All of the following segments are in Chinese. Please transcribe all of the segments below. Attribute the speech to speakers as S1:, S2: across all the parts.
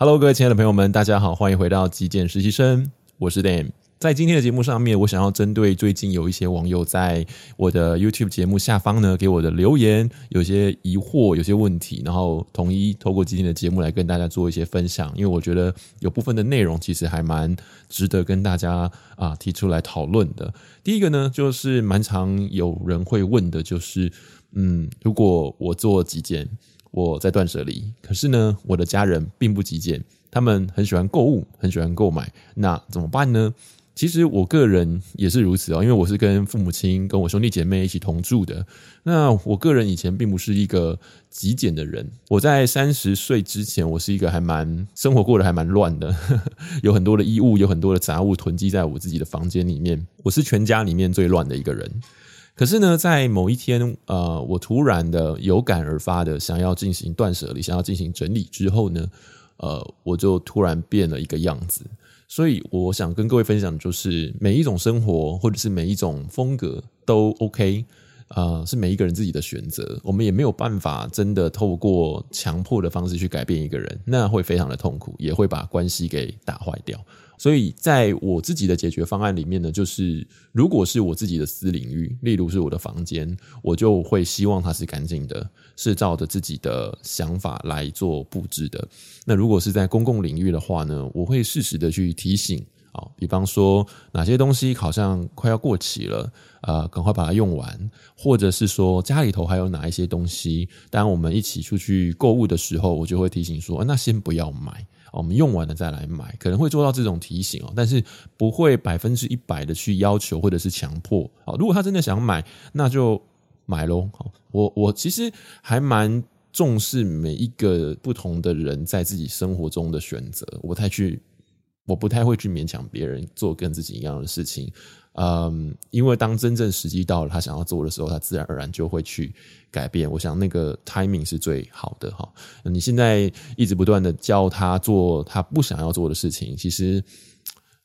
S1: Hello，各位亲爱的朋友们，大家好，欢迎回到极简实习生，我是 Dan。在今天的节目上面，我想要针对最近有一些网友在我的 YouTube 节目下方呢给我的留言，有些疑惑，有些问题，然后统一透过今天的节目来跟大家做一些分享。因为我觉得有部分的内容其实还蛮值得跟大家啊提出来讨论的。第一个呢，就是蛮常有人会问的，就是嗯，如果我做极简。我在断舍离，可是呢，我的家人并不极简，他们很喜欢购物，很喜欢购买，那怎么办呢？其实我个人也是如此哦，因为我是跟父母亲、跟我兄弟姐妹一起同住的。那我个人以前并不是一个极简的人，我在三十岁之前，我是一个还蛮生活过得还蛮乱的，有很多的衣物，有很多的杂物囤积在我自己的房间里面，我是全家里面最乱的一个人。可是呢，在某一天，呃，我突然的有感而发的想要进行断舍离，想要进行整理之后呢，呃，我就突然变了一个样子。所以我想跟各位分享，就是每一种生活或者是每一种风格都 OK，呃，是每一个人自己的选择。我们也没有办法真的透过强迫的方式去改变一个人，那会非常的痛苦，也会把关系给打坏掉。所以，在我自己的解决方案里面呢，就是如果是我自己的私领域，例如是我的房间，我就会希望它是干净的，是照着自己的想法来做布置的。那如果是在公共领域的话呢，我会适时的去提醒啊，比方说哪些东西好像快要过期了，啊，赶快把它用完，或者是说家里头还有哪一些东西，当我们一起出去购物的时候，我就会提醒说，那先不要买。我们用完了再来买，可能会做到这种提醒哦，但是不会百分之一百的去要求或者是强迫。哦，如果他真的想买，那就买喽。好，我我其实还蛮重视每一个不同的人在自己生活中的选择，我不太去，我不太会去勉强别人做跟自己一样的事情。嗯，因为当真正时机到了，他想要做的时候，他自然而然就会去改变。我想那个 timing 是最好的哈。你现在一直不断的教他做他不想要做的事情，其实。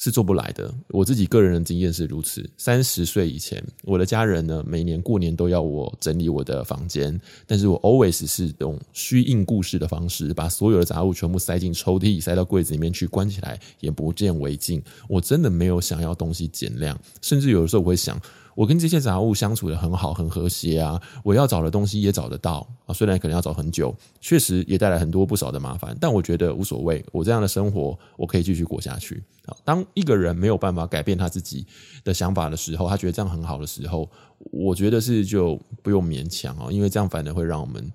S1: 是做不来的。我自己个人的经验是如此。三十岁以前，我的家人呢，每年过年都要我整理我的房间，但是我 always 是用虚应故事的方式，把所有的杂物全部塞进抽屉，塞到柜子里面去关起来，眼不见为净。我真的没有想要东西减量，甚至有的时候我会想。我跟这些杂物相处得很好，很和谐啊！我要找的东西也找得到啊，虽然可能要找很久，确实也带来很多不少的麻烦，但我觉得无所谓。我这样的生活，我可以继续过下去。当一个人没有办法改变他自己的想法的时候，他觉得这样很好的时候，我觉得是就不用勉强啊，因为这样反而会让我们。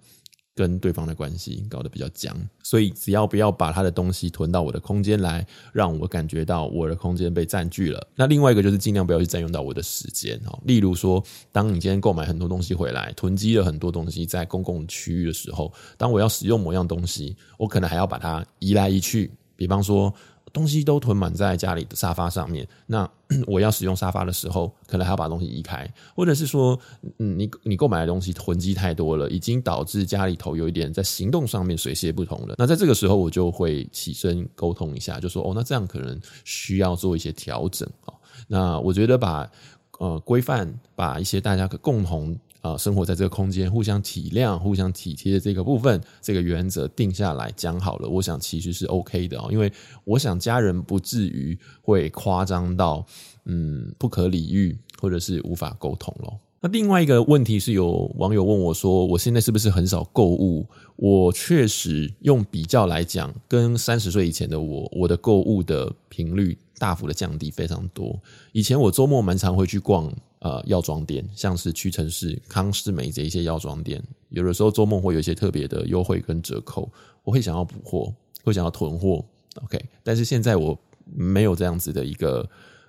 S1: 跟对方的关系搞得比较僵，所以只要不要把他的东西囤到我的空间来，让我感觉到我的空间被占据了。那另外一个就是尽量不要去占用到我的时间哦。例如说，当你今天购买很多东西回来，囤积了很多东西在公共区域的时候，当我要使用某样东西，我可能还要把它移来移去，比方说。东西都囤满在家里的沙发上面，那 我要使用沙发的时候，可能还要把东西移开，或者是说，嗯，你你购买的东西囤积太多了，已经导致家里头有一点在行动上面水泄不通了。那在这个时候，我就会起身沟通一下，就说，哦，那这样可能需要做一些调整啊。那我觉得把呃规范，把一些大家可共同。啊，生活在这个空间，互相体谅、互相体贴的这个部分，这个原则定下来讲好了，我想其实是 OK 的哦。因为我想家人不至于会夸张到嗯不可理喻，或者是无法沟通咯。那另外一个问题是有网友问我说，我现在是不是很少购物？我确实用比较来讲，跟三十岁以前的我，我的购物的频率大幅的降低非常多。以前我周末蛮常会去逛。呃，药妆店，像是屈臣氏、康是美这一些药妆店，有的时候做梦会有一些特别的优惠跟折扣，我会想要补货，会想要囤货，OK。但是现在我没有这样子的一个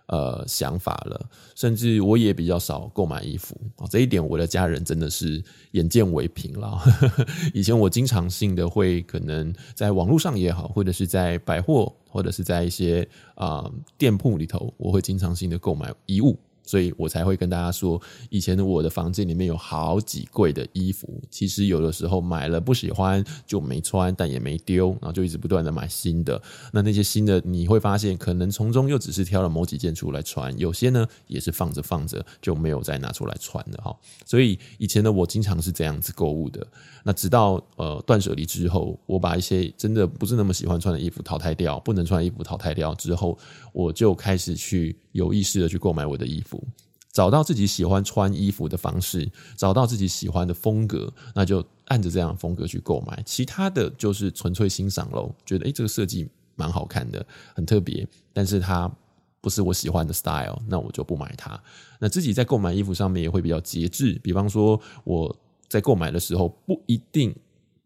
S1: 呃想法了，甚至我也比较少购买衣服啊。这一点我的家人真的是眼见为凭了。以前我经常性的会可能在网络上也好，或者是在百货，或者是在一些啊、呃、店铺里头，我会经常性的购买衣物。所以我才会跟大家说，以前我的房间里面有好几柜的衣服，其实有的时候买了不喜欢就没穿，但也没丢，然后就一直不断的买新的。那那些新的你会发现，可能从中又只是挑了某几件出来穿，有些呢也是放着放着就没有再拿出来穿的哈。所以以前的我经常是这样子购物的。那直到呃断舍离之后，我把一些真的不是那么喜欢穿的衣服淘汰掉，不能穿的衣服淘汰掉之后，我就开始去有意识的去购买我的衣服，找到自己喜欢穿衣服的方式，找到自己喜欢的风格，那就按着这样风格去购买。其他的就是纯粹欣赏喽，觉得诶这个设计蛮好看的，很特别，但是它不是我喜欢的 style，那我就不买它。那自己在购买衣服上面也会比较节制，比方说我。在购买的时候，不一定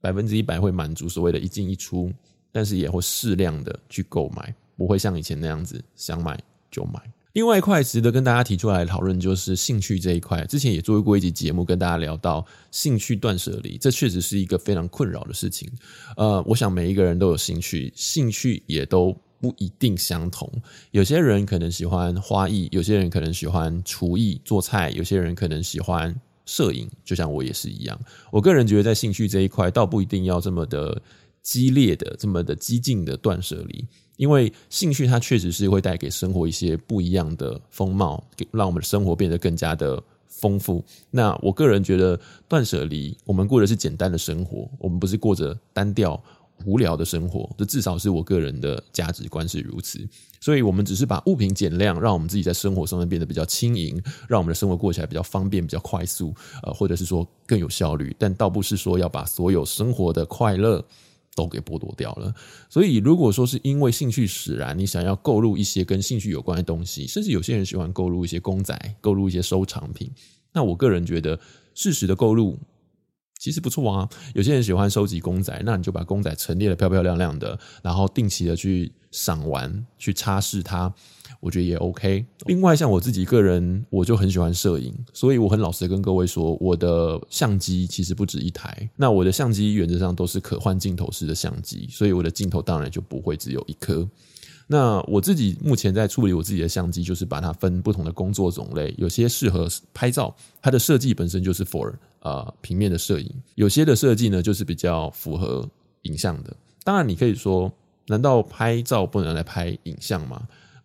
S1: 百分之一百会满足所谓的一进一出，但是也会适量的去购买，不会像以前那样子想买就买。另外一块值得跟大家提出来讨论，就是兴趣这一块。之前也做过一集节目，跟大家聊到兴趣断舍离，这确实是一个非常困扰的事情。呃，我想每一个人都有兴趣，兴趣也都不一定相同。有些人可能喜欢花艺，有些人可能喜欢厨艺做菜，有些人可能喜欢。摄影就像我也是一样，我个人觉得在兴趣这一块，倒不一定要这么的激烈的、这么的激进的断舍离，因为兴趣它确实是会带给生活一些不一样的风貌，让我们的生活变得更加的丰富。那我个人觉得断舍离，我们过的是简单的生活，我们不是过着单调。无聊的生活，这至少是我个人的价值观是如此。所以，我们只是把物品减量，让我们自己在生活上面变得比较轻盈，让我们的生活过起来比较方便、比较快速，呃，或者是说更有效率。但倒不是说要把所有生活的快乐都给剥夺掉了。所以，如果说是因为兴趣使然，你想要购入一些跟兴趣有关的东西，甚至有些人喜欢购入一些公仔、购入一些收藏品，那我个人觉得适时的购入。其实不错啊，有些人喜欢收集公仔，那你就把公仔陈列得漂漂亮亮的，然后定期的去赏玩、去擦拭它，我觉得也 OK。另外，像我自己个人，我就很喜欢摄影，所以我很老实的跟各位说，我的相机其实不止一台。那我的相机原则上都是可换镜头式的相机，所以我的镜头当然就不会只有一颗。那我自己目前在处理我自己的相机，就是把它分不同的工作种类，有些适合拍照，它的设计本身就是 for 呃平面的摄影；有些的设计呢，就是比较符合影像的。当然，你可以说，难道拍照不能来拍影像吗？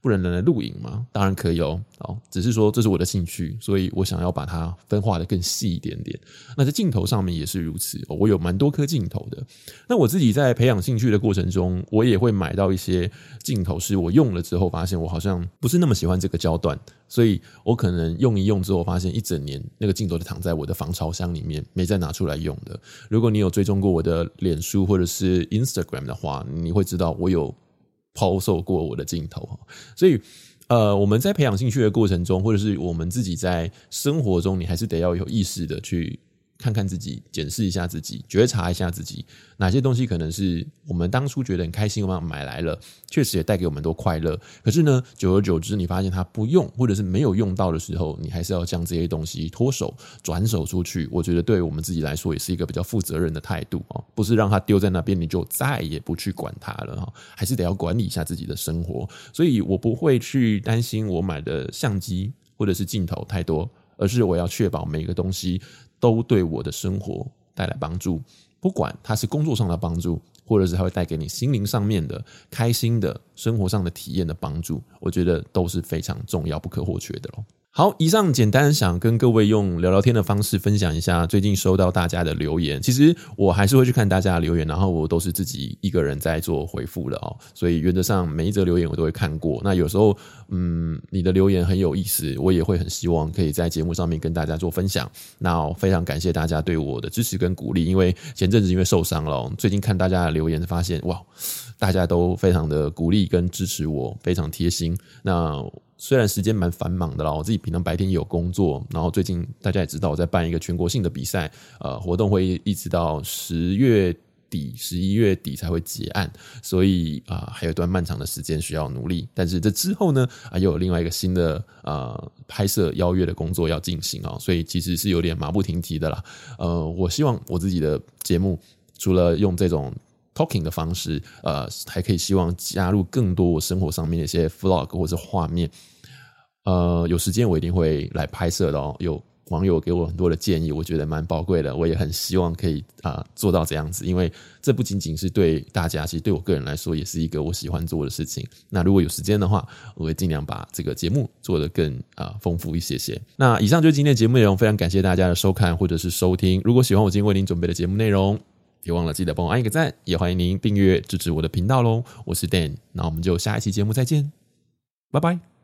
S1: 不能拿来录影吗？当然可以哦。哦，只是说这是我的兴趣，所以我想要把它分化的更细一点点。那在镜头上面也是如此，我有蛮多颗镜头的。那我自己在培养兴趣的过程中，我也会买到一些镜头，是我用了之后发现我好像不是那么喜欢这个焦段，所以我可能用一用之后，发现一整年那个镜头就躺在我的防潮箱里面，没再拿出来用的。如果你有追踪过我的脸书或者是 Instagram 的话，你会知道我有。抛售过我的镜头，所以，呃，我们在培养兴趣的过程中，或者是我们自己在生活中，你还是得要有意识的去。看看自己，检视一下自己，觉察一下自己，哪些东西可能是我们当初觉得很开心，我们买来了，确实也带给我们多快乐。可是呢，久而久之，你发现它不用，或者是没有用到的时候，你还是要将这些东西脱手、转手出去。我觉得对我们自己来说，也是一个比较负责任的态度啊，不是让它丢在那边，你就再也不去管它了哈，还是得要管理一下自己的生活。所以我不会去担心我买的相机或者是镜头太多，而是我要确保每个东西。都对我的生活带来帮助，不管它是工作上的帮助，或者是它会带给你心灵上面的开心的生活上的体验的帮助，我觉得都是非常重要、不可或缺的喽。好，以上简单想跟各位用聊聊天的方式分享一下最近收到大家的留言。其实我还是会去看大家的留言，然后我都是自己一个人在做回复的哦。所以原则上每一则留言我都会看过。那有时候，嗯，你的留言很有意思，我也会很希望可以在节目上面跟大家做分享。那非常感谢大家对我的支持跟鼓励，因为前阵子因为受伤了，最近看大家的留言，发现哇，大家都非常的鼓励跟支持我，非常贴心。那。虽然时间蛮繁忙的啦，我自己平常白天有工作，然后最近大家也知道我在办一个全国性的比赛，呃，活动会一直到十月底、十一月底才会结案，所以啊、还有一段漫长的时间需要努力。但是这之后呢，啊，又有另外一个新的呃拍摄邀约的工作要进行啊，所以其实是有点马不停蹄的啦。呃，我希望我自己的节目除了用这种。Talking 的方式，呃，还可以希望加入更多我生活上面的一些 vlog 或者画面，呃，有时间我一定会来拍摄的哦。有网友给我很多的建议，我觉得蛮宝贵的。我也很希望可以啊、做到这样子，因为这不仅仅是对大家，其实对我个人来说，也是一个我喜欢做的事情。那如果有时间的话，我会尽量把这个节目做得更啊丰富一些些。那以上就是今天的节目内容，非常感谢大家的收看或者是收听。如果喜欢我今天为您准备的节目内容，别忘了记得帮我按一个赞，也欢迎您订阅支持我的频道喽。我是 Dan，那我们就下一期节目再见，拜拜。